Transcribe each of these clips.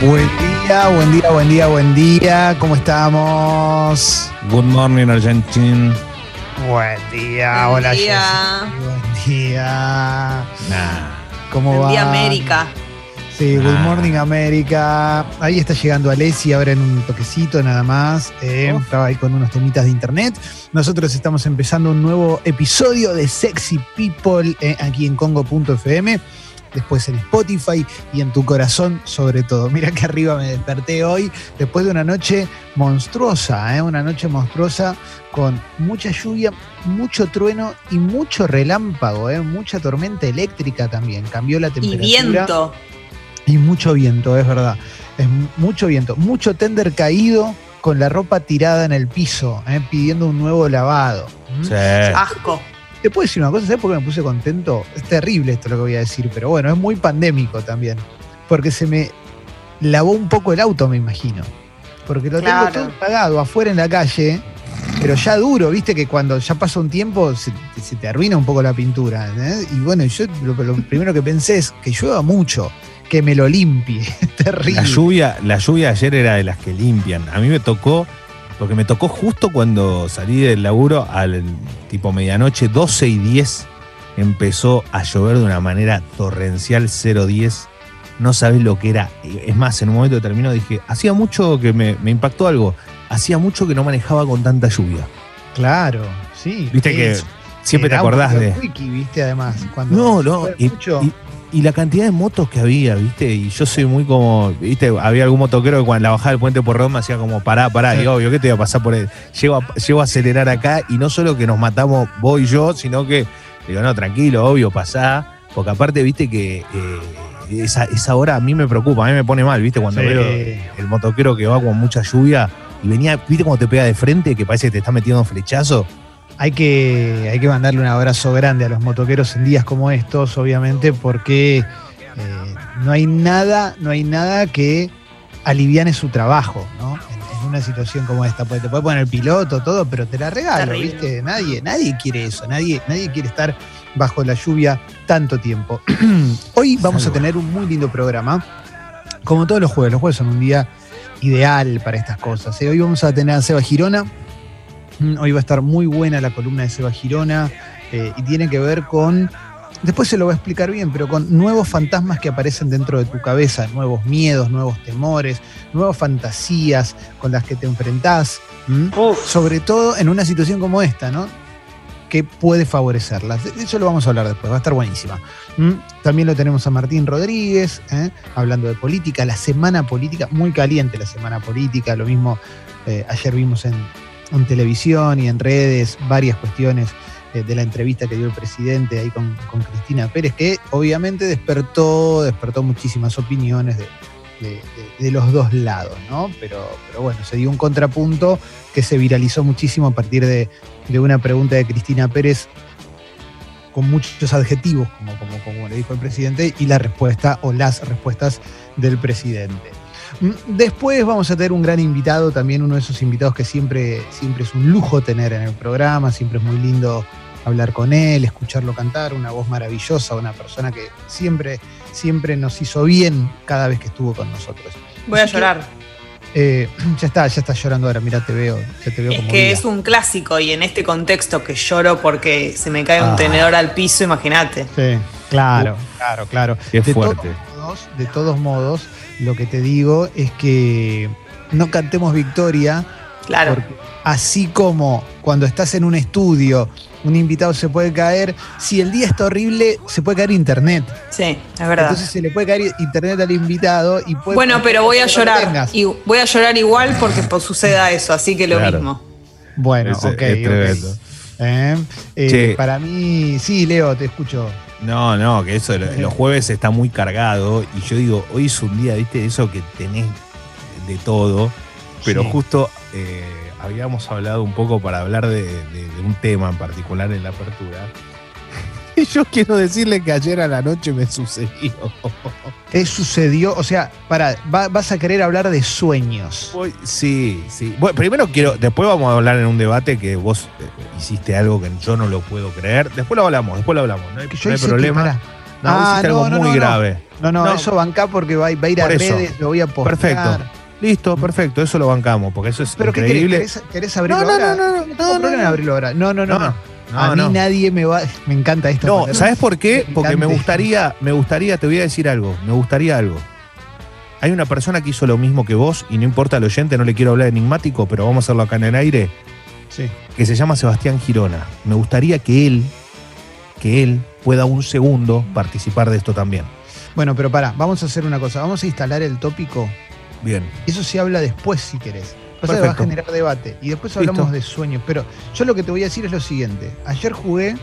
Buen día, buen día, buen día, buen día. ¿Cómo estamos? Good morning, Argentina. Buen día, Buen hola. día. Jessy. Buen día. Nah. ¿Cómo Buen va? día, América. Sí, Good Ah. Morning América. Ahí está llegando Alessi ahora en un toquecito nada más. Eh, estaba ahí con unos temitas de internet. Nosotros estamos empezando un nuevo episodio de Sexy People eh, aquí en Congo.fm. Después en Spotify y en tu corazón sobre todo. Mira que arriba me desperté hoy después de una noche monstruosa, ¿eh? una noche monstruosa con mucha lluvia, mucho trueno y mucho relámpago, ¿eh? mucha tormenta eléctrica también. Cambió la Y temperatura. viento. Y mucho viento, es verdad. Es mu- mucho viento. Mucho tender caído con la ropa tirada en el piso, ¿eh? pidiendo un nuevo lavado. ¿Mm? Sí. Asco. Te puedo decir una cosa, ¿sabes por qué me puse contento? Es terrible esto lo que voy a decir, pero bueno, es muy pandémico también. Porque se me lavó un poco el auto, me imagino. Porque lo tengo todo pagado afuera en la calle, pero ya duro, viste que cuando ya pasa un tiempo se, se te arruina un poco la pintura. ¿eh? Y bueno, yo lo, lo primero que pensé es que llueva mucho, que me lo limpie. Es terrible. La lluvia, la lluvia ayer era de las que limpian. A mí me tocó, porque me tocó justo cuando salí del laburo al tipo medianoche, 12 y 10, empezó a llover de una manera torrencial 010. No sabés lo que era. Es más, en un momento determinado dije, hacía mucho que me, me impactó algo. Hacía mucho que no manejaba con tanta lluvia. Claro, sí. Viste que siempre te acordás de. wiki, viste, además. Cuando No, no. Y, mucho. y- y la cantidad de motos que había, ¿viste? Y yo soy muy como, ¿viste? Había algún motoquero que cuando la bajaba del puente por Roma hacía como, pará, pará. Sí. Y obvio, ¿qué te iba a pasar por él? Llego a, llego a acelerar acá y no solo que nos matamos vos y yo, sino que, digo, no, tranquilo, obvio, pasá. Porque aparte, ¿viste? Que eh, esa, esa hora a mí me preocupa, a mí me pone mal, ¿viste? Cuando Sí. veo el motoquero que va con mucha lluvia y venía, ¿viste? Cuando te pega de frente, que parece que te está metiendo un flechazo. Hay que, hay que mandarle un abrazo grande a los motoqueros en días como estos, obviamente, porque eh, no hay nada, no hay nada que aliviane su trabajo, ¿no? En, en una situación como esta. Porque te puede poner el piloto, todo, pero te la regalo, Terrible. ¿viste? Nadie, nadie quiere eso, nadie, nadie quiere estar bajo la lluvia tanto tiempo. Hoy vamos a tener un muy lindo programa. Como todos los jueves, los jueves son un día ideal para estas cosas. ¿eh? Hoy vamos a tener a Seba Girona. Hoy va a estar muy buena la columna de Seba Girona eh, y tiene que ver con, después se lo voy a explicar bien, pero con nuevos fantasmas que aparecen dentro de tu cabeza, nuevos miedos, nuevos temores, nuevas fantasías con las que te enfrentás, sobre todo en una situación como esta, ¿no? Que puede favorecerlas. De eso lo vamos a hablar después, va a estar buenísima. También lo tenemos a Martín Rodríguez, ¿eh? hablando de política, la semana política, muy caliente la semana política, lo mismo eh, ayer vimos en, en televisión y en redes varias cuestiones eh, de la entrevista que dio el presidente ahí con, Cristina Pérez, que obviamente despertó, despertó muchísimas opiniones de los dos lados, ¿no? Pero, pero bueno, se dio un contrapunto que se viralizó muchísimo a partir de, de una pregunta de Cristina Pérez con muchos adjetivos, como, como, como le dijo el presidente, y la respuesta o las respuestas del presidente. Mm, Después vamos a tener un gran invitado, también uno de esos invitados que siempre, siempre es un lujo tener en el programa, siempre es muy lindo hablar con él, escucharlo cantar, una voz maravillosa, una persona que siempre, siempre nos hizo bien cada vez que estuvo con nosotros. Voy a llorar. eh, ya está, ya está llorando ahora, mira, te veo, ya te veo Es como que es un clásico y en este contexto que lloro porque se me cae un Ah. tenedor al piso, imagínate. Sí, claro, claro, claro. Qué fuerte. Modos, de todos modos, lo que te digo es que no cantemos victoria, Claro. porque así como cuando estás en un estudio, un invitado se puede caer, si el día está horrible, se puede caer internet. Sí, es verdad. Entonces se le puede caer internet al invitado y puede. Bueno, pero voy a llorar. Y voy a llorar igual porque pues, suceda eso, así que lo Claro. mismo. Bueno, Es- ok. es ok. tremendo. Eh, eh, para mí, sí, Leo, te escucho. No, no, que eso, lo- los jueves está muy cargado y yo digo, hoy es un día, viste, eso que tenés de todo, pero Sí. justo eh, habíamos hablado un poco para hablar de, de- de un tema en particular en la apertura. Yo quiero decirle que ayer a la noche me sucedió. ¿Qué sucedió? O sea, para, va- vas a querer hablar de sueños. Voy- sí, sí. Bueno, primero quiero, después vamos a hablar en un debate que vos eh, hiciste algo que yo no lo puedo creer. Después lo hablamos, después lo hablamos. No hay, Que yo no hay hice que, problema. No, Ah, hiciste no, algo no, muy no, no. grave. No, no, No. eso bancá porque va, va a ir a Por eso. redes, lo voy a postar. Perfecto. Listo, perfecto, eso lo bancamos, porque eso es ¿Pero qué querés? increíble. ¿Querés, querés abrirlo No, no, ahora? no, no, no, no, no, problema en no. abrirlo ahora. No, no, no. No, no. No, a mí no. nadie me va. Me encanta esto. No, ¿sabes por qué? Porque me gustaría, me gustaría, te voy a decir algo, me gustaría algo. Hay una persona que hizo lo mismo que vos, y no importa el oyente, no le quiero hablar enigmático, pero vamos a hacerlo acá en el aire, Sí. que se llama Sebastián Girona. Me gustaría que él, que él pueda un segundo participar de esto también. Bueno, pero pará, vamos a hacer una cosa. Vamos a instalar el tópico. Bien. Eso se habla después, si querés. Pasa que va a generar debate. Y después hablamos Listo. de sueños. Pero yo lo que te voy a decir es lo siguiente. Ayer jugué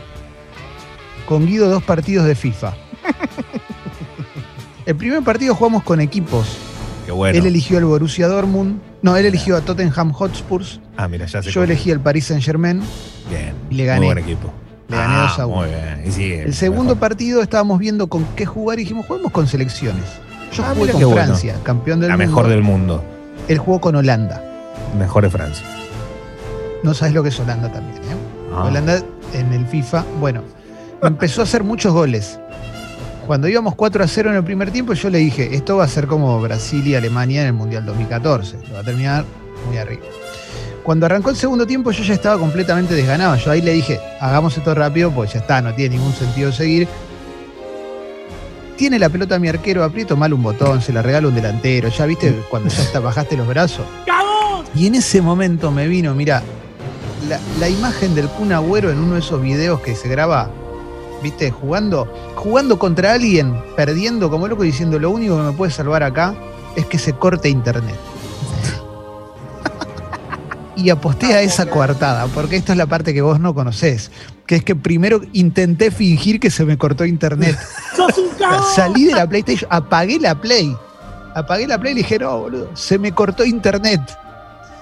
con Guido dos partidos de FIFA. el primer partido jugamos con equipos. Qué bueno. Él eligió el Borussia Dortmund. No, él eligió a Tottenham Hotspurs. ah, mira, ya sé. Yo elegí el Paris Saint Germain. Bien. y le gané. Muy buen equipo. Le gané Ah, 2 a 1. Muy bien. Y sigue, El segundo mejor. partido estábamos viendo con qué jugar y dijimos, juguemos con selecciones. Yo Ah, jugué con bueno. Francia, campeón del La mundo. mejor del mundo. Él jugó con Holanda. Mejor de Francia. No sabes lo que es Holanda también, ¿eh? Ah. Holanda en el FIFA, bueno, empezó a hacer muchos goles. Cuando íbamos 4 a 0 en el primer tiempo, yo le dije, esto va a ser como Brasil y Alemania en el Mundial 2014. Lo va a terminar muy arriba. Cuando arrancó el segundo tiempo, yo ya estaba completamente desganado. Yo ahí le dije, hagamos esto rápido, pues ya está, no tiene ningún sentido seguir. Tiene la pelota mi arquero, aprieto mal un botón, se la regalo un delantero. Ya viste, cuando ya está, bajaste los brazos. Y en ese momento me vino, mira, la, la imagen del Kun Agüero en uno de esos videos que se graba, viste, jugando, jugando contra alguien, perdiendo como loco, diciendo lo único que me puede salvar acá es que se corte internet. Y aposté a esa coartada, porque esta es la parte que vos no conocés, que es que primero intenté fingir que se me cortó internet. Salí de la PlayStation, apagué la Play. Apagué la Play y le dije, no, boludo, se me cortó internet.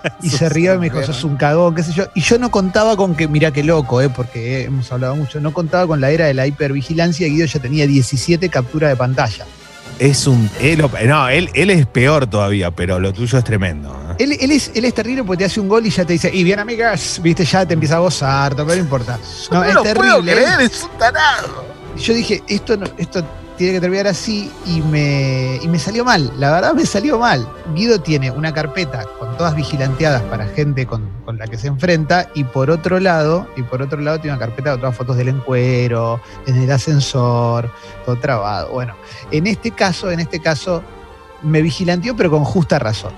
Y se rió y me dijo, sos un cagón, qué sé yo. Y yo no contaba con que, mirá qué loco, eh, porque hemos hablado mucho, no contaba con la era de la hipervigilancia. Guido ya tenía 17 capturas de pantalla. Es un. él no, él, él es peor todavía, pero lo tuyo es tremendo. ¿eh? Él, él es, él es terrible porque te hace un gol y ya te dice, y bien amigas, viste, ya te empieza a gozar, pero no importa. No, es terrible. ¿eh? es un tarado. Yo dije, esto, no- esto tiene que terminar así y me, y me salió mal. La verdad me salió mal. Guido tiene una carpeta con todas vigilanteadas para gente con, con la que se enfrenta y por otro lado, y por otro lado tiene una carpeta con todas fotos del encuero, en el ascensor, todo trabado. Bueno, en este caso, en este caso, me vigilanteó pero con justa razón.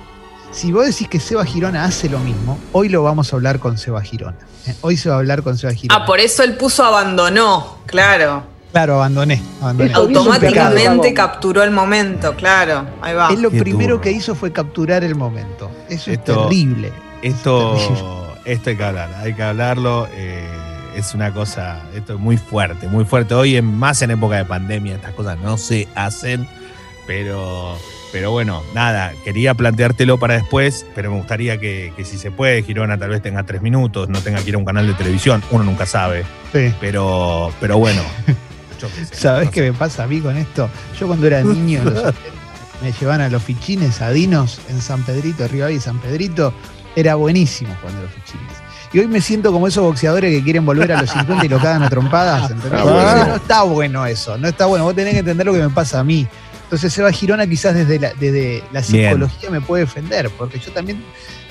Si vos decís que Seba Girona hace lo mismo, hoy lo vamos a hablar con Seba Girona. ¿eh? Hoy se va a hablar con Seba Girona. Ah, por eso él puso abandonó, claro. Claro, abandoné. Automáticamente capturó el momento, claro. Ahí va. Él lo Qué primero duro. que hizo fue capturar el momento. Eso es terrible. Esto, Terrible. esto hay que hablar, hay que hablarlo. eh, es una cosa, esto es muy fuerte, muy fuerte. Hoy, en, más en época de pandemia, estas cosas no se hacen, pero, pero bueno, nada, quería planteártelo para después, pero me gustaría que, que si se puede, Girona tal vez tenga tres minutos, no tenga que ir a un canal de televisión, uno nunca sabe, Sí. pero, pero bueno. sé, ¿Sabés qué me pasa a mí con esto? Yo cuando era niño los 70, me llevaban a los fichines, a Dinos, en San Pedrito, Rivadavia y San Pedrito. Era buenísimo jugando a los fichines. Y hoy me siento como esos boxeadores que quieren volver a los 50 y lo cagan a trompadas. ¿entendés? Ah. No está bueno eso, no está bueno. Vos tenés que entender lo que me pasa a mí. Entonces Seba Girona quizás desde la, desde la Bien. psicología me puede defender, porque yo también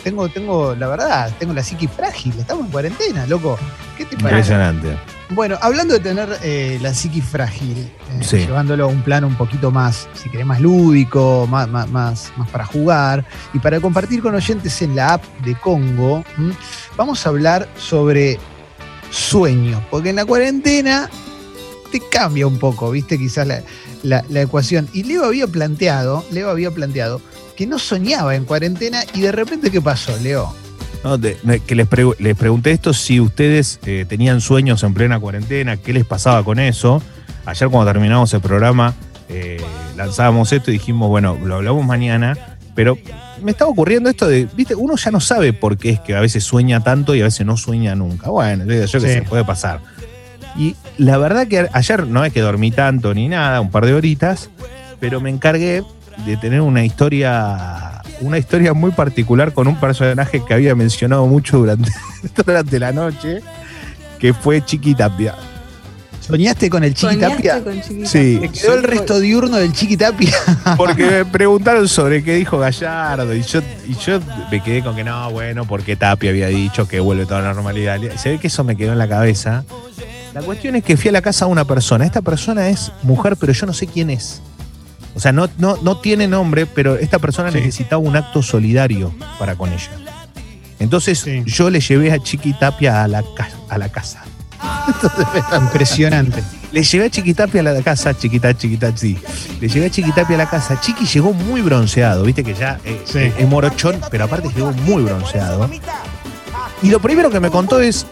tengo, tengo, la verdad, tengo la psiqui frágil. Estamos en cuarentena, loco. ¿Qué te parece? Impresionante. Bueno, hablando de tener eh, la psiqui frágil, eh, Sí. llevándolo a un plano un poquito más, si querés, más lúdico, más, más, más, más para jugar y para compartir con oyentes en la app de Congo, ¿m? vamos a hablar sobre sueños, porque en la cuarentena te cambia un poco, ¿viste? Quizás la, la- la ecuación. Y Leo había planteado, Leo había planteado que no soñaba en cuarentena y de repente, ¿qué pasó, Leo? No, de- que les, pregu- les pregunté esto si ustedes eh, tenían sueños en plena cuarentena, qué les pasaba con eso. Ayer cuando terminamos el programa eh, lanzábamos esto y dijimos, bueno, lo hablamos mañana, pero me estaba ocurriendo esto de, viste, uno ya no sabe por qué es que a veces sueña tanto y a veces no sueña nunca. Bueno, yo qué Sí. sé, puede pasar. Y la verdad que ayer no es que dormí tanto ni nada, un par de horitas, pero me encargué de tener una historia, una historia muy particular con un personaje que había mencionado mucho durante, durante la noche, que fue Chiqui Tapia. ¿Soñaste con el Chiqui ¿Soñaste Tapia? con Chiqui Sí. ¿Te quedó el resto diurno del Chiqui Tapia? Porque me preguntaron sobre qué dijo Gallardo y yo, y yo me quedé con que no, bueno, porque Tapia había dicho que vuelve toda la normalidad. Se ve que eso me quedó en la cabeza. La cuestión es que fui a la casa de una persona. Esta persona es mujer, pero yo no sé quién es. O sea, no, no, no tiene nombre, pero esta persona Sí. necesitaba un acto solidario para con ella. Entonces Sí. yo le llevé a Chiqui Tapia a la, a la casa. Impresionante. Le llevé a Chiquitapia a la casa, chiquita, chiquita, sí. Le llevé a Chiquitapia a la casa. Chiqui llegó muy bronceado, viste que ya eh, Sí. eh, es morochón, pero aparte llegó muy bronceado. Y lo primero que me contó es,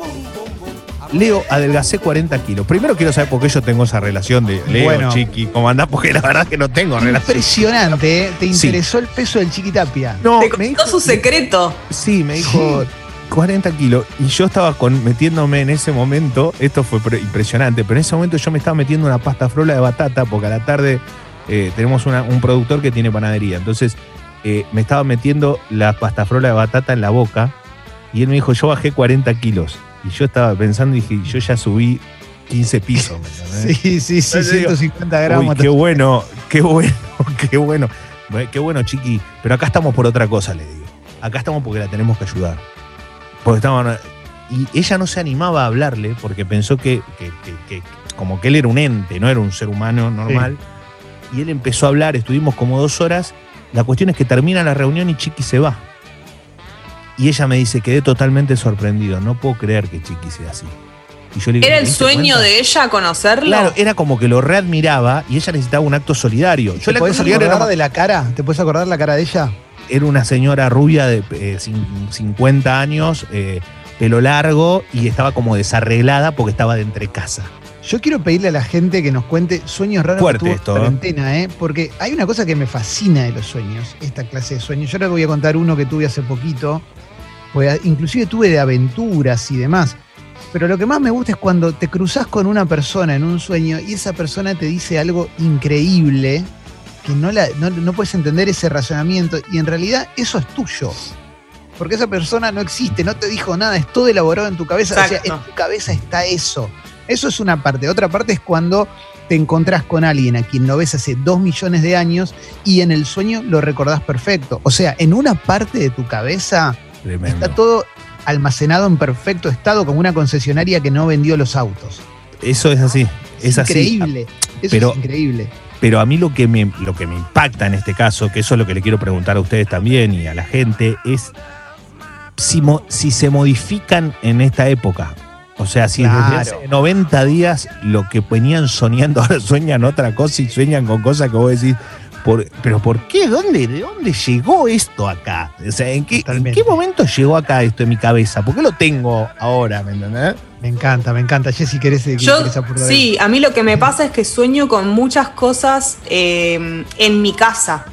Leo, adelgacé 40 kilos. Primero quiero saber por qué yo tengo esa relación de Leo, Bueno. Chiqui, cómo andás, porque la verdad que no tengo relación. Impresionante, ¿eh? ¿Te Sí. interesó el peso del Chiqui Tapia? No, Te me dijo, su secreto. Sí, me dijo 40 kilos. Y yo estaba con, metiéndome en ese momento, esto fue pre- impresionante, pero en ese momento yo me estaba metiendo una pasta frola de batata, porque a la tarde eh, tenemos una- un productor que tiene panadería. Entonces eh, me estaba metiendo la pasta frola de batata en la boca. Y él me dijo, yo bajé 40 kilos. Y yo estaba pensando y dije, yo ya subí 15 pisos. ¿me? Sí, sí, sí, digo, 150 Uy, gramos. qué bueno, qué bueno, qué bueno. Qué bueno, chiqui. Pero acá estamos por otra cosa, le digo. Acá estamos porque la tenemos que ayudar. Porque estamos. Y ella no se animaba a hablarle porque pensó que, que- que- que como que él era un ente, no era un ser humano normal. Y él empezó a hablar, estuvimos como dos horas. La cuestión es que termina la reunión y Chiqui se va. Y ella me dice, quedé totalmente sorprendido. No puedo creer que Chiqui sea así. Y yo le digo, ¿Era ¿te el sueño cuenta? de ella conocerlo? Claro, era como que lo readmiraba y ella necesitaba un acto solidario. Yo ¿Te solidario acordar era, de la cara? ¿Te puedes acordar la cara de ella? era una señora rubia de eh, cin- 50 años, eh, pelo largo y estaba como desarreglada porque estaba de entre casa. Yo quiero pedirle a la gente que nos cuente sueños raros Fuerte que tuvo esto, en ¿eh? cuarentena, ¿eh? Porque hay una cosa que me fascina de los sueños, esta clase de sueños. Yo ahora voy a contar uno que tuve hace poquito, inclusive tuve de aventuras y demás. Pero lo que más me gusta es cuando te cruzas con una persona en un sueño y esa persona te dice algo increíble, que no, la, no, no puedes entender ese razonamiento y en realidad eso es tuyo. Porque esa persona no existe, no te dijo nada, es todo elaborado en tu cabeza. O sea, en tu cabeza está eso. Eso es una parte. Otra parte es cuando te encontrás con alguien a quien no ves hace dos millones de años y en el sueño lo recordás perfecto. O sea, en una parte de tu cabeza Tremendo. está todo almacenado en perfecto estado como una concesionaria que no vendió los autos. Eso es así. Es increíble. Eso Pero- es increíble. Pero a mí lo que, me, lo que me impacta en este caso, que eso es lo que le quiero preguntar a ustedes también y a la gente, es si, mo- si se modifican en esta época. O sea, si Claro. desde hace 90 días lo que venían soñando ahora sueñan otra cosa y sueñan con cosas que vos decís, por, pero ¿por qué? ¿Dónde, ¿De dónde llegó esto acá? O sea, ¿en qué, ¿en qué momento llegó acá esto en mi cabeza? ¿Por qué lo tengo ahora? ¿Me entendés? Me encanta, me encanta. Jessy, ¿querés, querés sí, a mí lo que me pasa es que sueño con muchas cosas eh, en mi casa.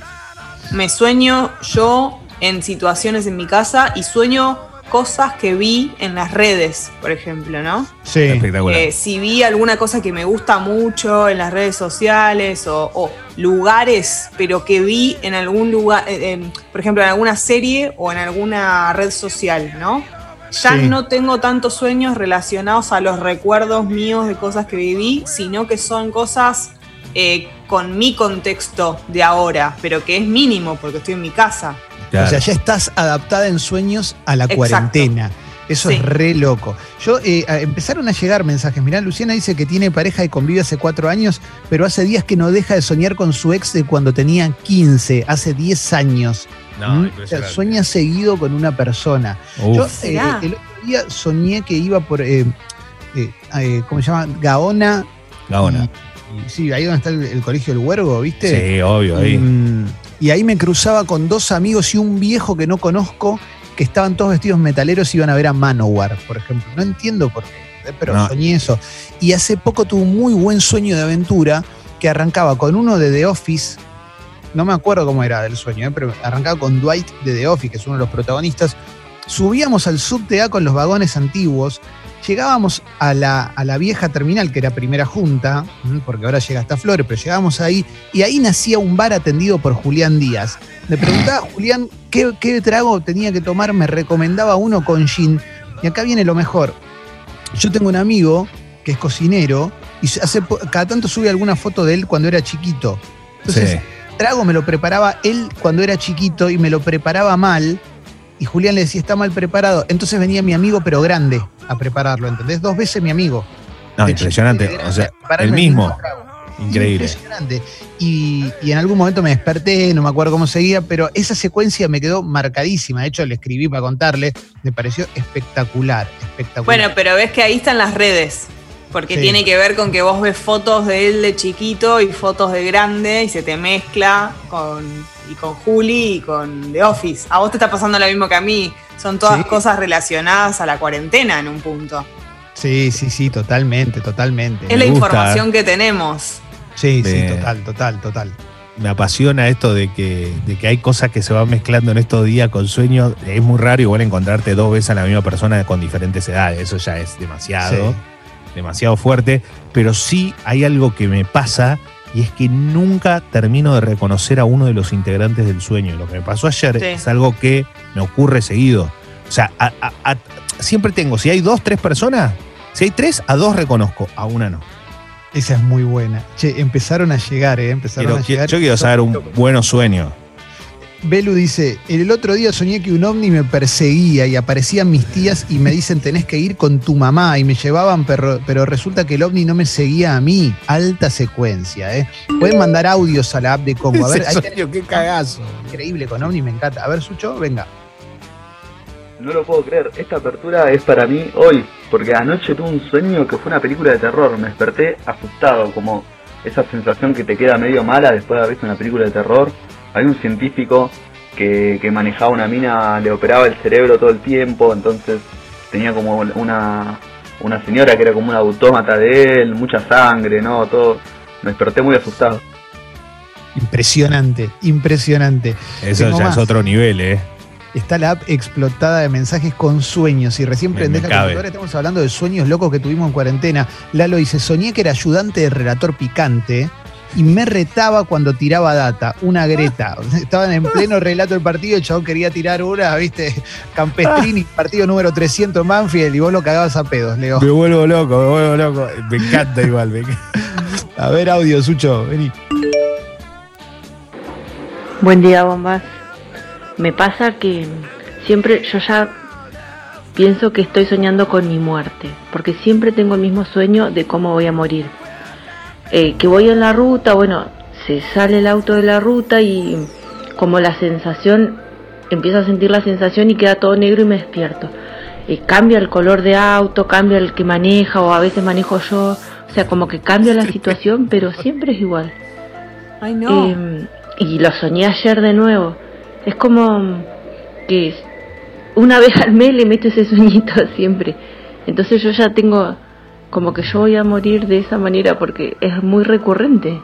Me sueño yo en situaciones en mi casa y sueño cosas que vi en las redes, por ejemplo, ¿no? Sí. Espectacular. Eh, si vi alguna cosa que me gusta mucho en las redes sociales o, o lugares, pero que vi en algún lugar, eh, en- por ejemplo, en alguna serie o en alguna red social, ¿no? Ya Sí. no tengo tantos sueños relacionados a los recuerdos míos de cosas que viví, sino que son cosas eh, con mi contexto de ahora, pero que es mínimo porque estoy en mi casa. Claro. O sea, ya estás adaptada en sueños a la Exacto. cuarentena. Eso Sí. es re loco. Yo eh, empezaron a llegar mensajes. Mirá, Luciana dice que tiene pareja y convive hace cuatro años, pero hace días que no deja de soñar con su ex de cuando tenía 15, hace 10 años. No, ¿Mm? O sea, sueña seguido con una persona. Uf. Yo eh, el otro día soñé que iba por, eh, eh, eh, ¿cómo se llama? Gaona. Gaona. Y- y sí, ahí donde está el, el colegio del Huergo, ¿viste? Sí, obvio, ahí. Mm, Y ahí me cruzaba con dos amigos y un viejo que no conozco, que estaban todos vestidos metaleros y iban a ver a Manowar, por ejemplo. No entiendo por qué, eh, pero No. soñé eso. Y hace poco tuve un muy buen sueño de aventura que arrancaba con uno de The Office. No me acuerdo cómo era el sueño, eh, pero arrancaba con Dwight de The Office, que es uno de los protagonistas. Subíamos al subte A con los vagones antiguos. Llegábamos a la, a la vieja terminal, que era primera junta, porque ahora llega hasta Flores, pero llegábamos ahí y ahí nacía un bar atendido por Julián Díaz. Me preguntaba Julián qué, qué trago tenía que tomar, me recomendaba uno con gin. Y acá viene lo mejor. Yo tengo un amigo que es cocinero y hace, cada tanto sube alguna foto de él cuando era chiquito. Entonces, Sí. trago me lo preparaba él cuando era chiquito y me lo preparaba mal. Y Julián le decía, está mal preparado. Entonces venía mi amigo, pero grande, a prepararlo, ¿entendés? Dos veces mi amigo. No, De impresionante. O sea, el mismo. Increíble. Impresionante. Y, y en algún momento me desperté, no me acuerdo cómo seguía, pero esa secuencia me quedó marcadísima. De hecho, le escribí para contarle. Me pareció espectacular, espectacular. Bueno, pero ves que ahí están las redes. Porque Sí. tiene que ver con que vos ves fotos de él de chiquito y fotos de grande y se te mezcla con, y con Juli y con The Office. A vos te está pasando lo mismo que a mí. Son todas Sí. cosas relacionadas a la cuarentena en un punto. Sí, sí, sí, totalmente, totalmente. Es la gusta. información que tenemos. Sí, sí, total, total, total. me apasiona esto de que, de que hay cosas que se van mezclando en estos días con sueños. Es muy raro igual encontrarte dos veces a la misma persona con diferentes edades. Eso ya es demasiado, Sí. demasiado fuerte. Pero sí hay algo que me pasa y es que nunca termino de reconocer a uno de los integrantes del sueño. Lo que me pasó ayer Sí. es algo que me ocurre seguido. O sea, a- a- a- siempre tengo, si hay dos, tres personas, si hay tres, a dos reconozco, a una no. Esa es muy buena. Che, empezaron a llegar, ¿eh? Empezaron a llegar. yo quiero saber un buen sueño. Belu dice, el otro día soñé que un ovni me perseguía y aparecían mis tías y me dicen tenés que ir con tu mamá y me llevaban, pero, pero resulta que el ovni no me seguía a mí. Alta secuencia, ¿eh? Pueden mandar audios a la app de Congo. A ver, ahí tenés qué cagazo. increíble con ovni, me encanta. A ver, Sucho, venga. No lo puedo creer, esta apertura es para mí hoy, porque anoche tuve un sueño que fue una película de terror, me desperté asustado, como esa sensación que te queda medio mala después de haber visto una película de terror. Hay un científico que, que manejaba una mina, le operaba el cerebro todo el tiempo, entonces tenía como una, una señora que era como un autómata de él, mucha sangre, ¿no? Todo. Me desperté muy asustado. Impresionante, impresionante. Eso Tengo ya más. es otro nivel, ¿eh? Está la app explotada de mensajes con sueños y recién prendés me la computadora, estamos hablando de sueños locos que tuvimos en cuarentena. Lalo dice, soñé que era ayudante de relator picante y me retaba cuando tiraba data, una greta. Estaban en pleno relato del partido, el chabón quería tirar una, viste, Campestrini, partido número 300 Manfield y vos lo cagabas a pedos, Leo. Me vuelvo loco, me vuelvo loco. Me encanta igual. me encanta. A ver, audio, Sucho, vení. Buen día, bombas. Me pasa que siempre yo ya pienso que estoy soñando con mi muerte, porque siempre tengo el mismo sueño de cómo voy a morir. Eh, que voy en la ruta, bueno, se sale el auto de la ruta y como la sensación, empiezo a sentir la sensación y queda todo negro y me despierto. Eh, cambia el color de auto, cambia el que maneja o a veces manejo yo, o sea, como que cambia la situación, pero siempre es igual. Ay, no. Eh, y lo soñé ayer de nuevo. Es como que una vez al mes le meto ese sueñito siempre. Entonces yo ya tengo como que yo voy a morir de esa manera porque es muy recurrente.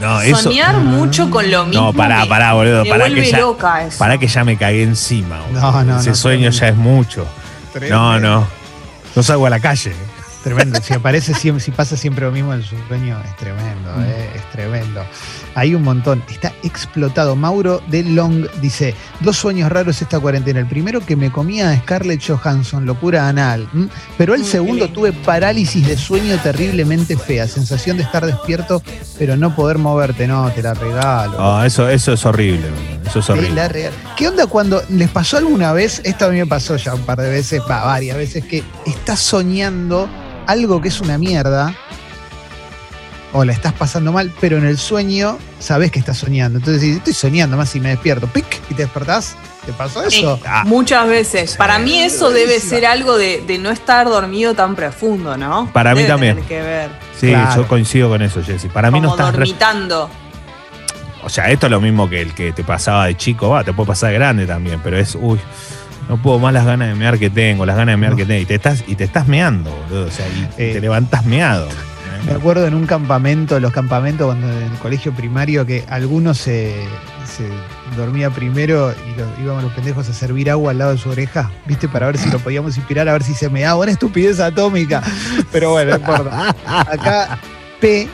No, eso. Soñar mucho con lo mismo. No, pará, pará, boludo. Pará que, ya, loca eso. pará que ya me cagué encima. boludo. No, no, Ese no, sueño tremendo. ya es mucho. No, no. No salgo a la calle. Tremendo. Si aparece siempre, si pasa siempre lo mismo en su sueño, es tremendo, eh, es tremendo. Hay un montón. Está explotado. Mauro de Long dice: Dos sueños raros esta cuarentena. El primero que me comía a Scarlett Johansson, locura anal. Pero el Mm, segundo tuve parálisis de sueño terriblemente fea. Sensación de estar despierto, pero no poder moverte. No, te la regalo. No, eso, eso es horrible. Eso es horrible. la. ¿Qué onda cuando les pasó alguna vez? Esto a mí me pasó ya un par de veces, va, varias veces, que estás soñando algo que es una mierda o la estás pasando mal, pero en el sueño sabes que estás soñando. Entonces dices, estoy soñando más y me despierto, pic, y te despertás. ¿Te pasó Sí, eso? Ah. Muchas veces. Para mí eso debe ser algo de, de no estar dormido tan profundo, ¿no? Para mí también. tener que ver. Sí, Claro. yo coincido con eso, Jessy. Para mí no estás. re- dormitando. O sea, esto es lo mismo que el que te pasaba de chico. Va, te puede pasar de grande también, pero es. Uy. No puedo más las ganas de mear que tengo, las ganas de mear No. que tengo. Y te estás, y te estás meando, boludo. O sea, y Eh. te levantas meado. Me acuerdo en un campamento, los campamentos cuando en el colegio primario, que algunos se, se dormía primero y los- íbamos los pendejos a servir agua al lado de su oreja, ¿viste? Para ver si lo podíamos inspirar, a ver si se me daba una estupidez atómica. Pero bueno, no importa. Acá P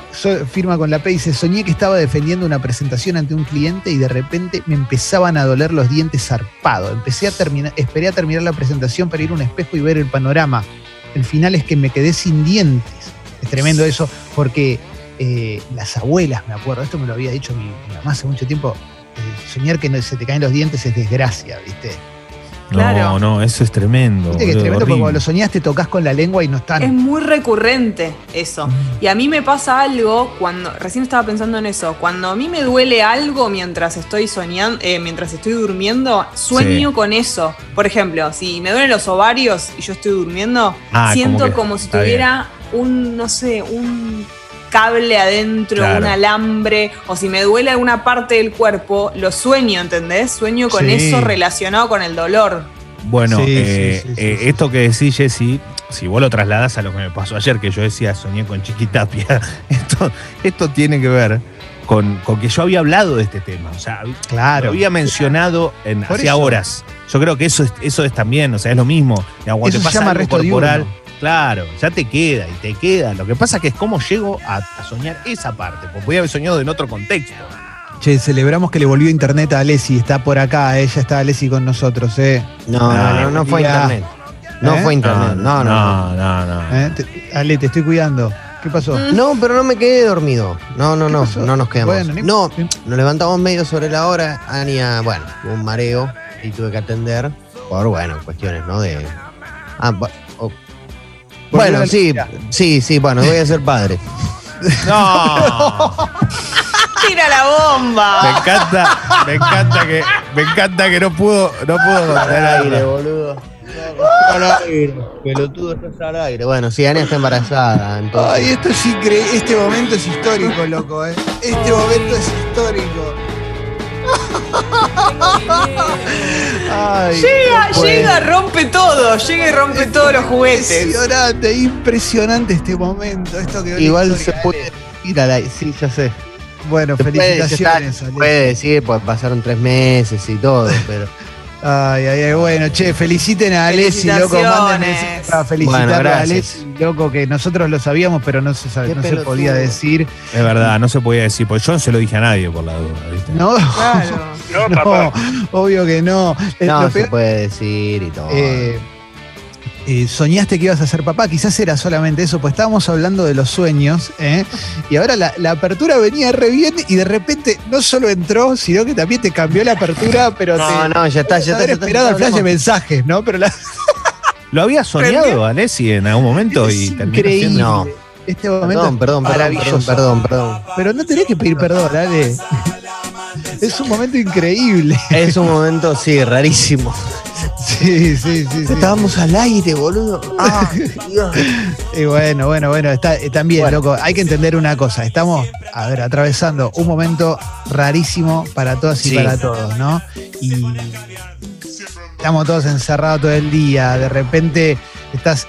firma con la P y dice, soñé que estaba defendiendo una presentación ante un cliente y de repente me empezaban a doler los dientes zarpado. Empecé a terminar, esperé a terminar la presentación para ir a un espejo y ver el panorama. el final es que me quedé sin dientes. Es tremendo eso, porque eh, las abuelas, me acuerdo, esto me lo había dicho mi, mamá hace mucho tiempo, eh, soñar que se te caen los dientes es desgracia, ¿viste? Claro. No, no, eso es tremendo. Viste que es tremendo porque cuando lo soñás te tocas con la lengua y no están. Es muy recurrente eso. Y a mí me pasa algo cuando, recién estaba pensando en eso, cuando a mí me duele algo mientras estoy soñando, eh, mientras estoy durmiendo, sueño Sí. con eso. Por ejemplo, si me duelen los ovarios y yo estoy durmiendo, Ah, siento como si tuviera un, no sé, un cable adentro, Claro. un alambre, o si me duele alguna parte del cuerpo, lo sueño, ¿entendés? Sueño con Sí. eso relacionado con el dolor. Bueno, Sí, eh, sí, sí, sí, eh, sí. esto que decís, Jessy, si vos lo trasladas a lo que me pasó ayer, que yo decía soñé con Chiquitapia, esto, esto tiene que ver con, con que yo había hablado de este tema. O sea, Claro. lo había mencionado en, eso. horas. Yo creo que eso es, eso es también, o sea, es lo mismo. Cuando Eso te se pasa llama algo resto corporal, diurno. Claro, ya te queda y te queda. Lo que pasa que es cómo llego a, a soñar esa parte, porque podía haber soñado en otro contexto. Che, celebramos que le volvió internet a Alessi, está por acá, ella está Alessi con nosotros, ¿eh? No, no, no, no fue internet. No ¿Eh? fue internet. No, no, no. no, no. ¿Eh? Te- Ale, te estoy cuidando. ¿Qué pasó? No, pero no me quedé dormido. No, no, ¿Qué no, pasó? no nos quedamos. Bueno, ni- no, nos levantamos medio sobre la hora. Ania, bueno, tuvo un mareo y tuve que atender por, bueno, cuestiones, ¿no? De. Ah, bueno, sí, sí, sí, bueno, voy a ser padre. No. ¡Tira la bomba! Me encanta, me encanta que, me encanta que no pudo, no pudo contar Al aire, boludo. Al aire. Pelotudo, estás al aire. Bueno, sí, Ania está embarazada. Entonces... Ay, esto es increíble. Este momento es histórico, loco, ¿eh? Este momento es histórico. Ay, Llega, no puede. llega, rompe todo, llega y rompe todos los juguetes. Impresionante, impresionante este momento. Esto que Igual se puede decir al aire. Sí, ya sé. Bueno, Se puede, ya está, felicitaciones, puede decir, pues pasaron tres meses y todo, pero. Ay, ay, ay, bueno, che, feliciten a Alessi, loco, manden para felicitarle Bueno, a. Alessi, loco, que nosotros lo sabíamos, pero no se, sabe, no se podía decir. Es verdad, no se podía decir, porque yo no se lo dije a nadie por la duda, ¿viste? No, Claro. no, obvio que no. No, lo se peor- puede decir y todo. eh, eh, soñaste que ibas a ser papá, quizás era solamente eso, pues estábamos hablando de los sueños, ¿eh? y ahora la, la apertura venía re bien y de repente no solo entró, sino que también te cambió la apertura, pero no, te, no, ya está, ya está. esperado el flash de mensajes, ¿no? Pero la, ¿Lo había soñado, Alessi, en algún momento? es y terminó No. Este momento Perdón, perdón, perdón, maravilloso. perdón, perdón, perdón. Pero no tenés que pedir perdón, dale. Es un momento increíble. Es un momento, sí, rarísimo. Sí, sí, sí. sí. Estábamos al aire, boludo. Ah, Dios. Y bueno, bueno, bueno, está, también, Bueno. loco, hay que entender una cosa. Estamos, a ver, atravesando un momento rarísimo para todas y Sí. para todos, ¿no? Y estamos todos encerrados todo el día. De repente estás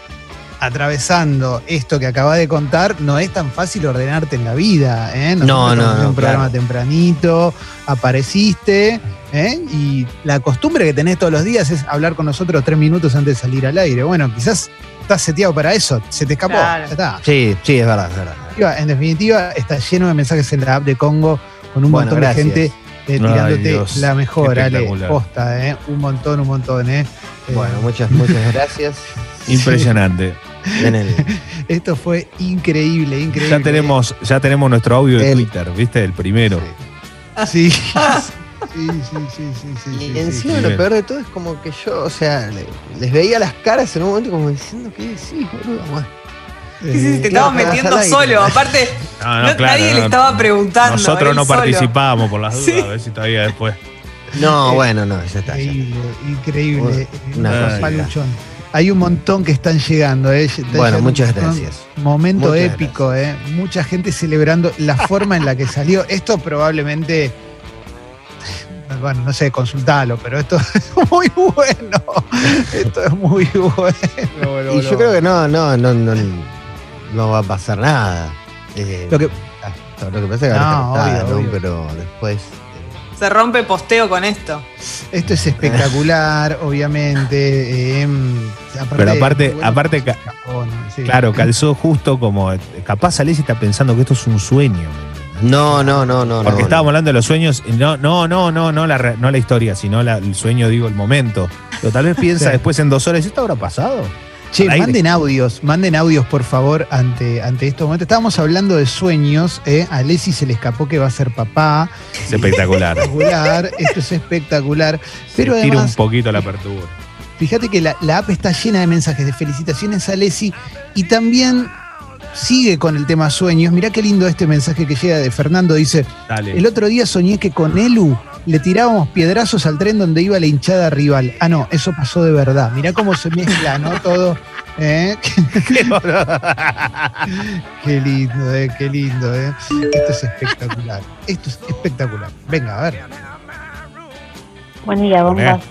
atravesando esto que acabas de contar. No es tan fácil ordenarte en la vida, ¿eh? Nosotros No, no, no, un programa claro. tempranito, apareciste. ¿Eh? Y la costumbre que tenés todos los días es hablar con nosotros tres minutos antes de salir al aire. Bueno, quizás estás seteado para eso, se te escapó, Claro. ya está. Sí, sí, es verdad, es verdad. En definitiva, está lleno de mensajes en la app de Congo con un Bueno, montón gracias. de gente eh, Ay, tirándote Dios, la mejor, Ale. Posta, ¿eh? Un montón, un montón, ¿eh? Eh, Bueno, muchas, muchas gracias. Impresionante. Esto fue increíble, increíble. Ya tenemos, ya tenemos nuestro audio de El- Twitter, ¿viste? El primero. Sí. Sí, sí, sí, sí, sí, sí, y sí, encima sí. lo peor de todo es como que yo, o sea, le- les veía las caras en un momento como diciendo, ¿qué decís, boludo? Bueno, Sí, sí, sí, te Eh, estabas metiendo solo. Aparte, No, no- nadie le estaba preguntando. Nosotros no participábamos por las dudas, Sí. a ver si todavía después. No, Eh, bueno, no, ya está. ya está. Increíble, increíble. Una Eh, cosa. Paluchón. Hay un montón que están llegando, ¿eh? Están Bueno, llegando muchas gracias. Momento Muchas épico, ¿eh? Mucha gente celebrando la forma en la que salió. Esto probablemente. Bueno, no sé, consultalo, pero esto es muy bueno. Esto es muy bueno. Y yo creo que no, no, no, no, no va a pasar nada. Eh, Lo que, ah, lo que pasa es que No, ahora está obvio, ¿no? obvio. Pero después. eh, Se rompe posteo con esto. esto es espectacular, obviamente. eh, Pero aparte- bueno, aparte ca- cajón, sí. Claro, calzó justo como. Capaz Alessi está pensando que esto es un sueño. No, no, no, no. Porque no, estábamos hablando de los sueños, no, no, no, no, no la, no la historia, sino la- el sueño, digo, el momento. Pero tal vez piensa Sí. después en dos horas, ¿esto habrá pasado? Che, Al aire. manden audios, manden audios por favor ante, ante estos momentos. Estábamos hablando de sueños, ¿eh? a Leslie se le escapó que va a ser papá. Es espectacular. Espectacular, esto es espectacular. Pero Se tira un además, poquito la apertura. fíjate que la, la app está llena de mensajes de felicitaciones a Leslie y también sigue con el tema sueños. Mirá qué lindo este mensaje que llega de Fernando, dice, Dale. el otro día soñé que con Elu le tirábamos piedrazos al tren donde iba la hinchada rival. Ah, no, eso pasó de verdad. Mirá cómo se mezcla, ¿no? Todo. ¿eh? Qué lindo, ¿eh? Qué lindo, ¿eh? Esto es espectacular. Esto es espectacular. Venga, a ver. Buen día, bombas.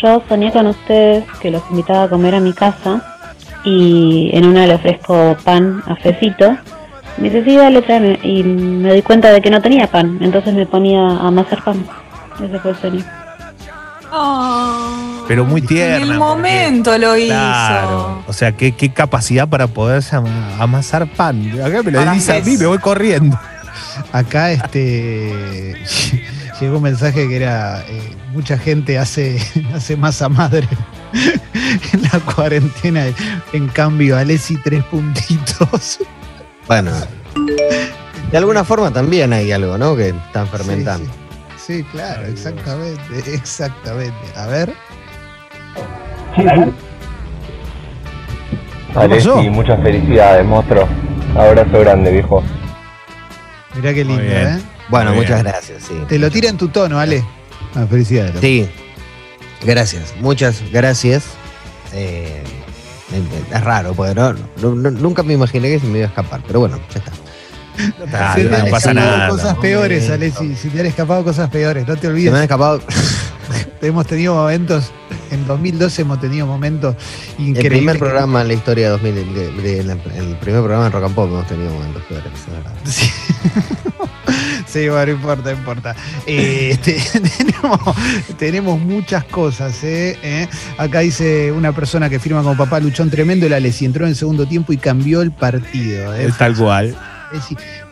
Yo soñé con ustedes que los invitaba a comer a mi casa y en una le ofrezco pan a Fecito. Me dice, sí, dale, tráeme. Y me doy cuenta de que no tenía pan, entonces me ponía a amasar pan. Ese fue el sueño. Ah, Pero muy tierna. En el porque- momento lo hizo. Claro. O sea, qué, qué capacidad para poder ama- amasar pan. Acá me lo dice a mí, me voy corriendo. Acá este llegó un mensaje que era eh, mucha gente hace, hace masa madre en la cuarentena. En cambio, Alessi tres puntitos. Bueno, de alguna forma también hay algo, ¿no? Que están fermentando. Sí, sí. Sí, claro, exactamente, exactamente. A ver. Alessi, muchas felicidades, monstruo. Abrazo grande, viejo. Mirá qué lindo. ¿eh? Bueno, Muy muchas bien. gracias, sí. Te lo tira en tu tono, Ale. Ah, felicidades. Sí, gracias, muchas gracias. Eh, es raro, porque no, no- no- nunca me imaginé que se me iba a escapar, pero bueno, ya está. Ah, Se te no han pasa escapado nada. cosas peores, Momento. Alessi. Si te han escapado cosas peores, no te Se me han olvides. escapado. Hemos tenido momentos, en 2012 hemos tenido momentos El increíbles. primer que- programa en la historia de 2000, de- de- de la- el primer programa en Rock and Pop hemos tenido momentos peores. es verdad. Sí. Sí, bueno, no importa, no importa. Eh, te- tenemos, tenemos muchas cosas. ¿eh? ¿Eh? Acá dice una persona que firma como papá Luchón tremendo, el Alessi entró en el segundo tiempo y cambió el partido. Es tal cual. Es,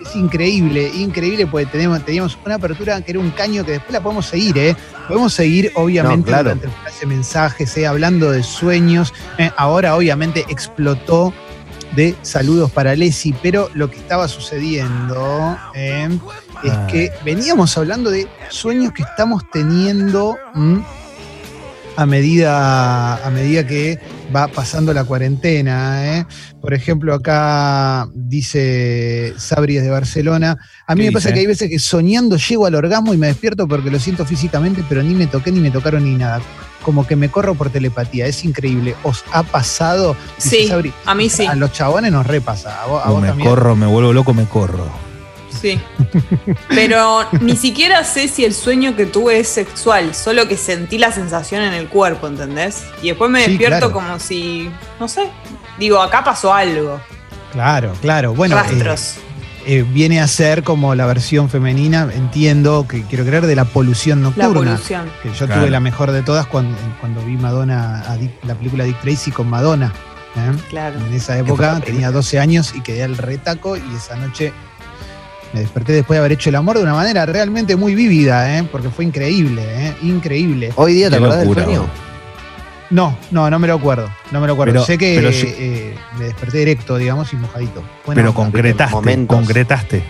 es increíble, increíble, porque tenemos, teníamos una apertura que era un caño que después la podemos seguir, ¿eh? Podemos seguir, obviamente, No, claro. durante el mensajes, ¿eh? hablando de sueños. ¿eh? Ahora, obviamente, explotó de saludos para Lessi, pero lo que estaba sucediendo ¿eh? es que veníamos hablando de sueños que estamos teniendo ¿m? a medida, a medida que va pasando la cuarentena. ¿eh? Por ejemplo, acá dice Sabri desde Barcelona. A mí ¿Qué me pasa que hay veces que soñando llego al orgasmo y me despierto porque lo siento físicamente, pero ni me toqué, ni me tocaron, ni nada. Como que me corro por telepatía. Es increíble. ¿Os ha pasado? Sí, a mí sí. A los chabones nos repasa. A vos, a No, vos me también. corro, me vuelvo loco, me corro. Sí. Pero ni siquiera sé si el sueño que tuve es sexual, solo que sentí la sensación en el cuerpo, ¿entendés? Y después me Sí, despierto claro. como si, no sé, digo, acá pasó algo. Claro, claro. Bueno, Rastros. eh, viene a ser como la versión femenina, entiendo, que quiero creer, de la polución la nocturna. evolución. Que yo Claro. tuve la mejor de todas cuando, cuando vi Madonna, a Dick- la película Dick Tracy con Madonna. ¿eh? Claro. En esa época tenía 12 años y quedé al retaco y esa noche me desperté después de haber hecho el amor de una manera realmente muy vívida, ¿eh? porque fue increíble, ¿eh? increíble. Hoy día, ¿te acordás del sueño? No, no, no me lo acuerdo, no me lo acuerdo. Pero- sé que pero eh, me desperté erecto, digamos, y mojadito. Buena Pero onda. concretaste, concretaste.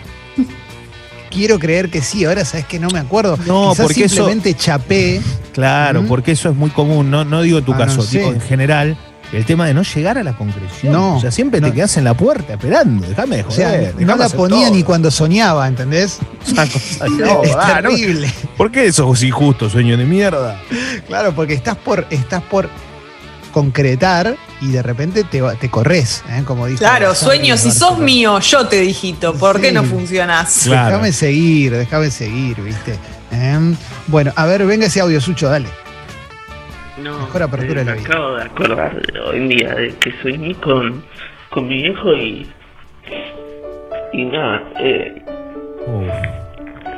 Quiero creer que sí, ahora sabes que no me acuerdo. No, Quizás porque eso- simplemente chapé. Claro, ¿Mm? porque eso es muy común, no, no digo en tu Ah, no caso, sé. digo en general, el tema de no llegar a la concreción. No, o sea, siempre no. te quedas en la puerta esperando, déjame de O sea, joder, no la ponía todo. ni cuando soñaba, ¿entendés? Una cosa, no, es ah, no. terrible. ¿Por qué sos injusto, sueño de mierda? Claro, porque estás por, estás por concretar y de repente te, te corres, ¿eh? como dijo. Claro, sueño, si sos mío, yo te dijito, ¿por qué no funcionás? Claro. Déjame seguir, déjame seguir, ¿viste? Em, bueno, a ver, venga ese audio, Sucho, dale. No, Mejor apertura eh, de la me vida. acabo de acordar hoy en día de que soñé con, con mi viejo y. Y nada, eh, Uh,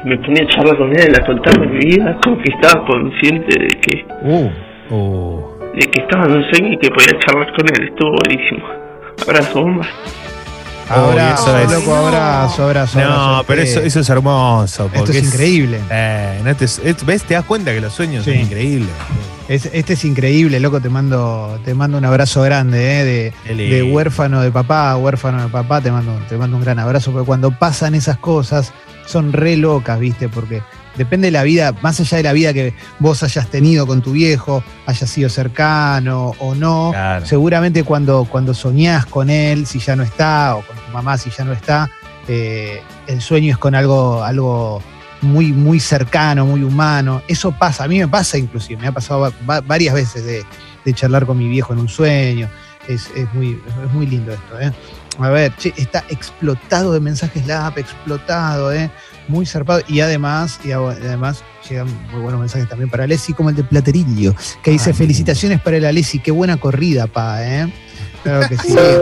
me ponía a charlar con él, a contarme mi vida, como que estaba consciente de que, uh, uh. de que estaba en un sueño y que podía charlar con él. Estuvo buenísimo. Abrazo, bomba. Abrazo, eso es- loco, no. abrazo, abrazo. No, abrazo. pero eso, eso es hermoso. Esto es increíble. Eh, no te- es- ¿Ves? Te das cuenta que los sueños Sí. son increíbles. Es- este es increíble, loco, te mando, te mando un abrazo grande, ¿eh? de, huérfano de papá, huérfano de papá, te mando, te mando un gran abrazo, porque cuando pasan esas cosas son re locas, ¿viste? Porque depende de la vida, más allá de la vida que vos hayas tenido con tu viejo, hayas sido cercano o no, Claro. seguramente cuando, cuando soñás con él, si ya no está, o con tu mamá, si ya no está, eh, el sueño es con algo, algo muy, muy cercano, muy humano. Eso pasa, a mí me pasa inclusive, me ha pasado va- va- varias veces de, de charlar con mi viejo en un sueño. Es, es muy, es muy lindo esto, ¿eh? A ver, che, está explotado de mensajes la app, explotado, ¿eh? Muy zarpado. Y además, y además llegan muy buenos mensajes también para Alessi, como el de Platerillo, que dice: Ay. Felicitaciones para el Alessi, qué buena corrida, pa, ¿eh? Claro que sí. ¿eh?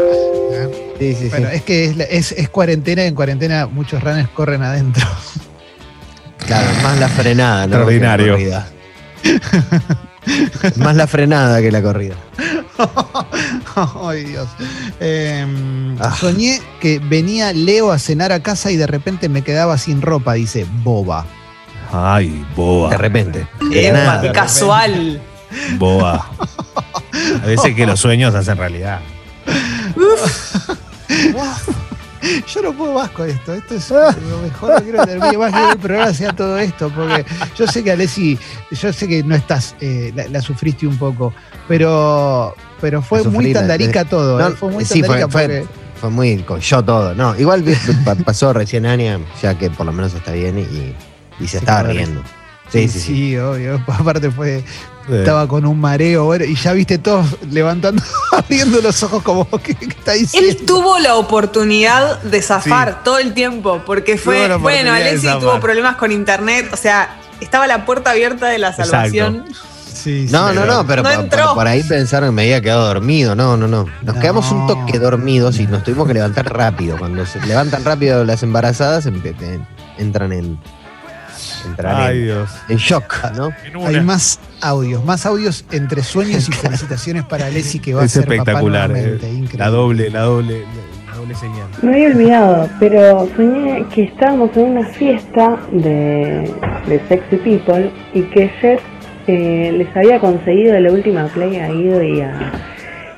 Sí, sí, sí. Bueno, es que es, es, es cuarentena y en cuarentena muchos runners corren adentro. Claro, más la frenada, ¿no? Extraordinario. Que la corrida. más la frenada que la corrida. Ay, Dios. Eh, Ah. Soñé que venía Leo a cenar a casa y de repente me quedaba sin ropa, dice Boba. Ay, boba. De repente. Eh, De casual. Boba. A veces que los sueños hacen realidad. Yo no puedo más con esto. Esto es lo mejor. No quiero terminar más que el programa sea todo esto. Porque yo sé que Alessi, yo sé que no estás, eh, la, la sufriste un poco, pero, pero fue muy tandarica todo. No, eh, fue muy sí, tandarica fue- porque- fue muy con yo todo. No, igual pasó recién Ania, ya que por lo menos está bien y, y se estaba riendo. Sí, sí, sí. obvio. Aparte fue, Estaba con un mareo, bueno, y ya viste todos levantando, abriendo los ojos como, ¿qué, qué está diciendo? Él tuvo la oportunidad de zafar todo el tiempo, porque fue, bueno, oportunidad de Alexi zafar. tuvo problemas con internet, o sea, estaba la puerta abierta de la salvación. Sí, sí. No, no, no, pero No por, entró. por- por ahí pensaron que me había quedado dormido. No, no, no. Nos No. quedamos un toque dormidos y nos tuvimos que levantar rápido. Cuando se levantan rápido las embarazadas, entran en. Ay, en, Dios. en shock, ¿no? En una. Hay más audios, más audios entre sueños y felicitaciones para Alessi que va a Es ser papá espectacular. nuevamente, eh, increíble. La doble, la doble, la doble señal. Me había olvidado, pero soñé que estábamos en una fiesta de, de Sexy People y que Jess eh, les había conseguido de la última play a Ido y a,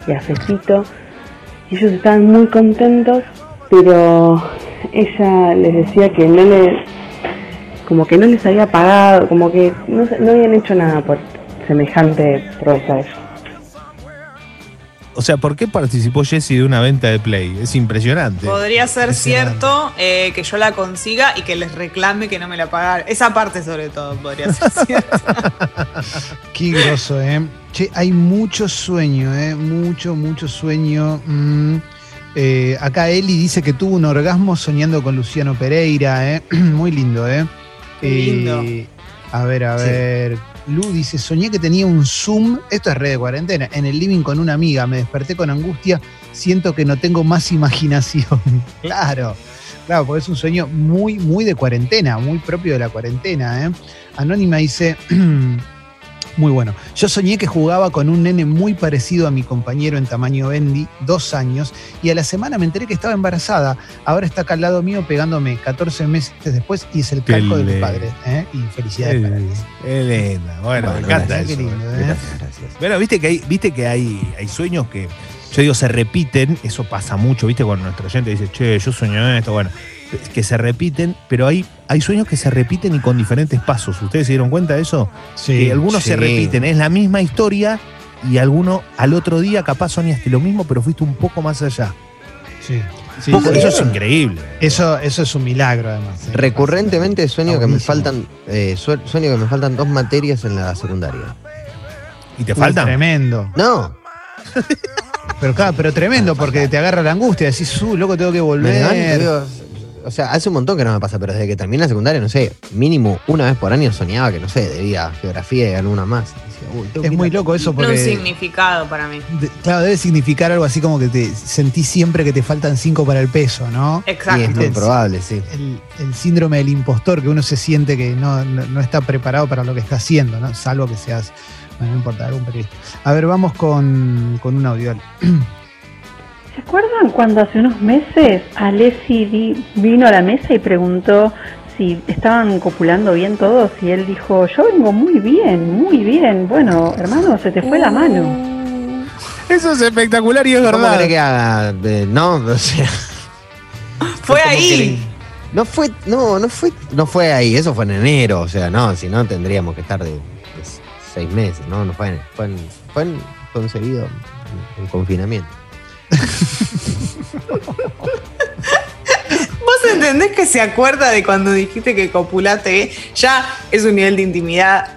y a Fecito. Y ellos estaban muy contentos, pero ella les decía que no le, como que no les había pagado, como que no, se- no habían hecho nada por semejante ellos. O sea, ¿por qué participó Jesse de una venta de Play? Es impresionante. Podría ser Impresionante. cierto eh, que yo la consiga y que les reclame que no me la pagaron. Esa parte sobre todo podría ser cierto. Qué groso, ¿eh? Che, hay mucho sueño, ¿eh? Mucho, mucho sueño. Mm. Eh, acá Eli dice que tuvo un orgasmo soñando con Luciano Pereira, ¿eh? Muy lindo, ¿eh? Qué lindo. Eh, a ver, a Sí. ver. Lu dice, soñé que tenía un Zoom, esto es red de cuarentena, en el living con una amiga, me desperté con angustia, siento que no tengo más imaginación. claro, claro, porque es un sueño muy, muy de cuarentena, muy propio de la cuarentena. ¿eh? Anónima dice, muy bueno, yo soñé que jugaba con un nene muy parecido a mi compañero en tamaño Bendy, dos años, y a la semana me enteré que estaba embarazada, ahora está acá al lado mío pegándome 14 meses después y es el calco de mis lindo. padres. ¿eh? Y felicidades para. Elena, bueno, me encanta gracias, eso. qué lindo, ¿eh? Gracias, gracias. Bueno, viste que hay, viste que hay, hay sueños que, yo digo, se repiten, eso pasa mucho, viste, cuando nuestro oyente dice, che, yo sueño esto, bueno, que se repiten, pero hay, hay sueños que se repiten y con diferentes pasos. ¿Ustedes se dieron cuenta de eso? que algunos sí. se repiten, es la misma historia y alguno al otro día capaz soñaste lo mismo, pero fuiste un poco más allá. Sí, sí, Poco- sí. eso es increíble. Eso, eso es un milagro, además. ¿eh? Recurrentemente sueño que me faltan eh, sue- sueño que me faltan dos materias en la secundaria. ¿Y te Uy, faltan? Tremendo. No, Pero, claro, pero tremendo, porque te agarra la angustia. Decís, uh, loco, tengo que me volver. levanto, digo, o sea, hace un montón que no me pasa, pero desde que terminé la secundaria, no sé, mínimo una vez por año soñaba que, no sé, debía geografía y alguna más. Decía, uy, tengo es muy loco eso Tiene un porque. significado para mí. de- claro, debe significar algo así como que te sentís siempre que te faltan cinco para el peso, ¿no? Sí, Exacto. es muy probable, sí. El, el síndrome del impostor, que uno se siente que no, no- no está preparado para lo que está haciendo, ¿no? Salvo que seas, bueno, no importa, algún periodista. A ver, vamos con, con un audio. ¿Se acuerdan cuando hace unos meses Alessi di- vino a la mesa y preguntó si estaban copulando bien todos y él dijo, yo vengo muy bien, muy bien. Bueno, hermano, se te fue la mano. Eso es espectacular y es ¿Cómo verdad. que haga? Eh, no, o sea. Fue ahí. le- No fue, no, no fue, no fue ahí, eso fue en enero, o sea, no, si no tendríamos que estar de, de seis meses, no, no fue en, fue en- fue en- concebido en, en confinamiento. ¿Vos entendés que se acuerda de cuando dijiste que copulaste? Ya es un nivel de intimidad.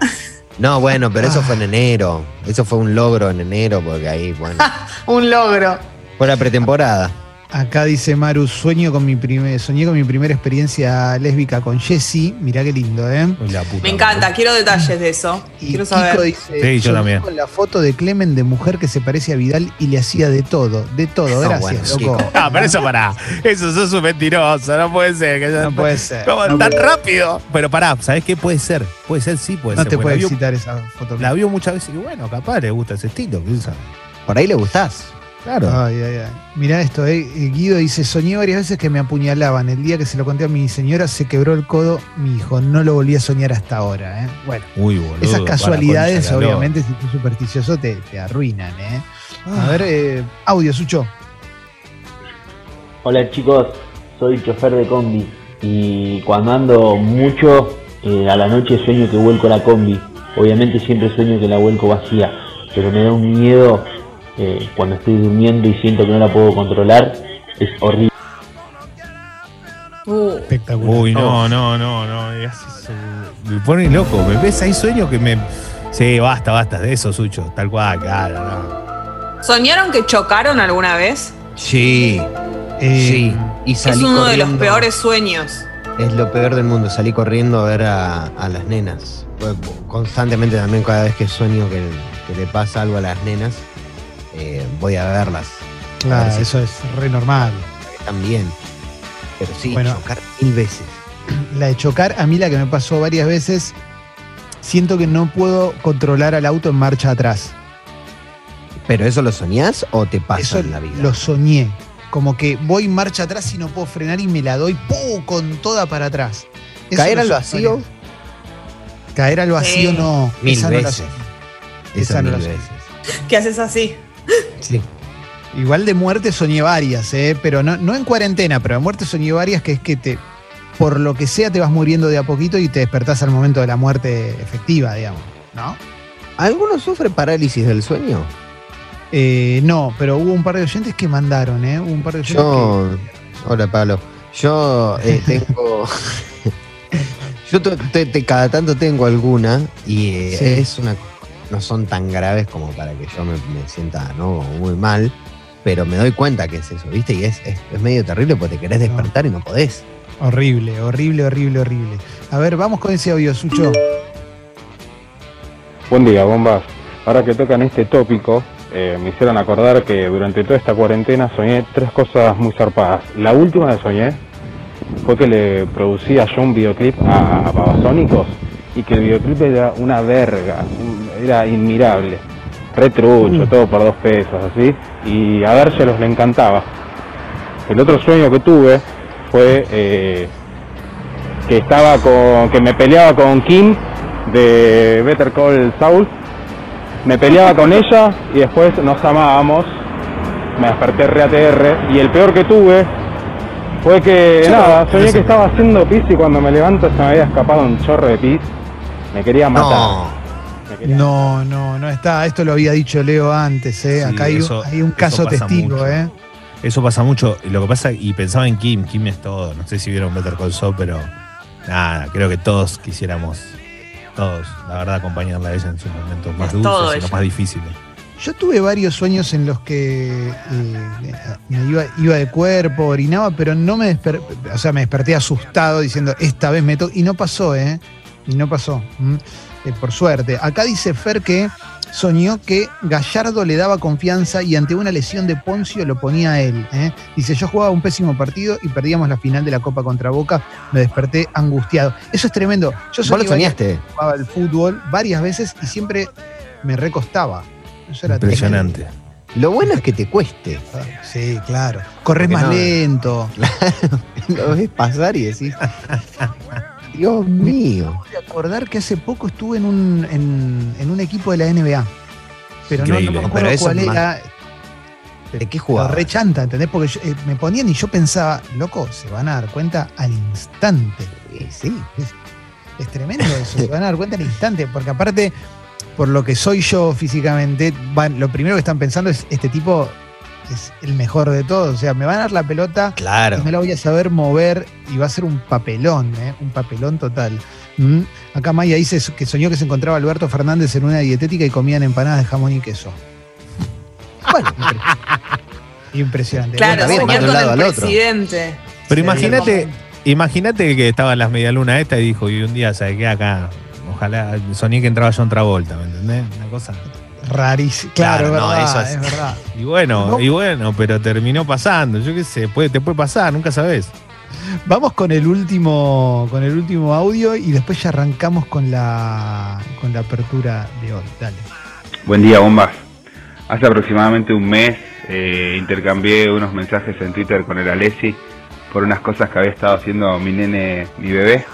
No, bueno, pero eso fue en enero, eso fue un logro en enero, porque ahí, bueno, un logro. fue la pretemporada. Acá dice Maru, sueño con mi primer, soñé con mi primera experiencia lésbica con Jessie. Mirá qué lindo, ¿eh? La puta Me encanta, quiero detalles de eso. Y Quiero Kiko saber. dice, Sí, yo también. con la foto de Clemen de mujer que se parece a Vidal y le hacía de todo, de todo. No, Gracias, bueno, loco. Kiko. Ah, pero eso pará. Eso sos un mentiroso. No puede ser. Que No puede ser. ¿Cómo? No tan puede- rápido. Pero pará, ¿sabés qué puede ser? Puede ser, sí, puede No ser. te puedes la vio, citar esa foto. la vio muchas veces y bueno, capaz le gusta ese estilo. Por ahí le gustás. Claro. Ay, ay, ay. Mirá esto, eh. Guido dice, soñé varias veces que me apuñalaban. El día que se lo conté a mi señora se quebró el codo mi hijo. No lo volví a soñar hasta ahora, ¿eh? Bueno, Uy, boludo. esas casualidades, obviamente, si tú supersticioso, te, te arruinan, ¿eh? Ah. A ver, eh, audio, Sucho. Hola chicos, soy chofer de combi y cuando ando mucho eh, a la noche sueño que vuelco la combi. Obviamente siempre sueño que la vuelco vacía, pero me da un miedo eh, cuando estoy durmiendo y siento que no la puedo controlar. Es horrible. Uh, Espectacular. Uy, no, no, no, no. es- Me pone loco. Me ves ahí sueño que me. Sí, basta, basta. De eso, Sucho. Tal cual, claro, no. ¿Soñaron que chocaron alguna vez? Sí, Eh, sí. Y salí es uno de los peores sueños. Es lo peor del mundo, salí corriendo a ver a, a las nenas. Constantemente también cada vez que sueño que, que le pasa algo a las nenas, eh, voy a verlas. Claro, eso es re normal. También. Pero sí, Bueno. chocar mil veces. La de chocar, a mí la que me pasó varias veces, siento que no puedo controlar al auto en marcha atrás. ¿Pero eso lo soñás o te pasa Eso en la vida? lo soñé. Como que voy marcha atrás y no puedo frenar y me la doy ¡pum! con toda para atrás. Eso ¿Caer al soñé vacío? veces. Caer al vacío Sí. no. Mil esa no la veces. soñé. Esa esa no mil la soñé. veces. ¿Qué haces así? Sí. Igual de muerte soñé varias, ¿eh? pero no, no en cuarentena, pero de muerte soñé varias que es que te, por lo que sea, te vas muriendo de a poquito y te despertás al momento de la muerte efectiva, digamos. ¿No? ¿Alguno sufre parálisis del sueño? Eh, no, pero hubo un par de oyentes que mandaron, ¿eh? Hubo un par de oyentes Yo. Hola, Pablo. Yo eh, tengo. Yo te- te- cada tanto tengo alguna y eh, Sí. es una. No son tan graves como para que yo me, me sienta ¿no? muy mal, pero me doy cuenta que es eso, ¿viste? Y es, es, es medio terrible porque te querés despertar y no podés. Horrible, horrible, horrible, horrible. A ver, vamos con ese audio, Sucho. Buen día, bombas. Ahora que tocan este tópico, eh, me hicieron acordar que durante toda esta cuarentena soñé tres cosas muy zarpadas. La última que soñé fue que le producía yo un videoclip a, a Babasónicos y que el videoclip era una verga, un- era admirable. Retrucho, todo por dos pesos, así. Y a dárselos le encantaba. El otro sueño que tuve fue eh, que estaba con, que me peleaba con Kim de Better Call Saul. Me peleaba con ella y después nos amábamos. Me desperté re ATR y el peor que tuve fue que nada, soñé que estaba haciendo pis y cuando me levanto se me había escapado un chorro de pis. Me quería matar. No. No, no, no está. Esto lo había dicho Leo antes, ¿eh? Sí, Acá hay, un- eso- hay un eso caso testigo, mucho. ¿eh? Eso pasa mucho. Y Lo que pasa, y pensaba en Kim. Kim es todo. No sé si vieron Better Call Saul, pero nada, creo que todos quisiéramos, todos, la verdad, acompañarla a ella en sus momentos más Es dulces y los más difíciles. Yo tuve varios sueños en los que eh, me iba, iba de cuerpo, orinaba, pero no me desper- o sea, me desperté asustado diciendo, esta vez me to-", Y no pasó, ¿eh? Y no pasó. ¿m? Eh, por suerte. Acá dice Fer que soñó que Gallardo le daba confianza y ante una lesión de Poncio lo ponía a él. ¿eh? Dice, yo jugaba un pésimo partido y perdíamos la final de la Copa contra Boca. Me desperté angustiado. Eso es tremendo. Yo ¿Vos lo soñaste? jugaba al fútbol varias veces y siempre me recostaba. Eso era Impresionante. tremendo. Lo bueno es que te cueste. Sí, claro. Corres Porque más no- lento. Lo ves pasar y decís, Dios mío. de acordar que hace poco estuve en un, en, en un equipo de la NBA. Pero no, no Increíble. me Pero acuerdo eso cuál era. ¿De qué Pero jugaba? re chanta, ¿entendés? Porque yo- eh, me ponían y yo pensaba, loco, se van a dar cuenta al instante. Sí, sí. Es, es tremendo eso, se van a dar cuenta al instante. Porque aparte, por lo que soy yo físicamente, van, lo primero que están pensando es, este tipo es el mejor de todos. O sea, me van a dar la pelota Claro. y me la voy a saber mover y va a ser un papelón, ¿eh? un papelón total. Mm. Acá Maya dice que soñó que se encontraba Alberto Fernández en una dietética y comían empanadas de jamón y queso. Bueno, impre- impresionante. Claro, Bueno, soñar de un con lado el al otro. presidente. Pero Sí. imagínate, imagínate que estaba en las medialunas esta y dijo, y un día, ¿sabes qué? Acá, ojalá, soñé que entraba John Travolta, ¿me entendés? Una cosa. Rarísimo. Claro, Claro, no, es verdad, eso es- es verdad. Y bueno, No. y bueno, pero terminó pasando. Yo qué sé, puede, te puede pasar, nunca sabes. Vamos con el último, con el último audio y después ya arrancamos con la con la apertura de hoy. Dale. Buen día, bombas. Hace aproximadamente un mes eh, intercambié unos mensajes en Twitter con el Alessi por unas cosas que había estado haciendo mi nene, mi bebé.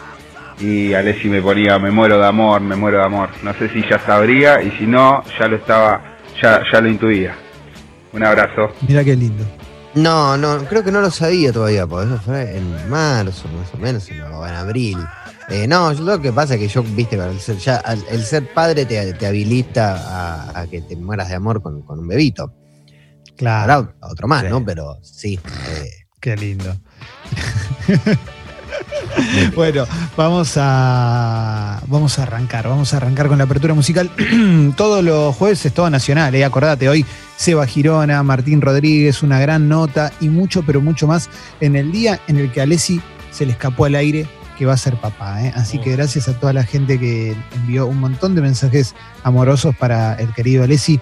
Y Alessi me ponía, me muero de amor, me muero de amor. No sé si ya sabría y si no, ya lo estaba, ya, ya lo intuía. Un abrazo. Mira qué lindo. No, no, creo que no lo sabía todavía, porque eso fue en marzo, más o menos, o en abril. Eh, no, yo- lo que pasa es que yo, viste, el ser, ya, el ser padre te, te habilita a, a que te mueras de amor con, con un bebito. Claro. Ahora otro más, Sí. ¿no? Pero sí. eh, Qué lindo. bueno, vamos a vamos a arrancar, vamos a arrancar con la apertura musical. Todos los jueves es todo nacional, ¿eh? acordate, hoy Seba Girona, Martín Rodríguez, una gran nota y mucho, pero mucho más en el día en el que a Alessi se le escapó al aire que va a ser papá. ¿eh? Así que gracias a toda la gente que envió un montón de mensajes amorosos para el querido Alessi.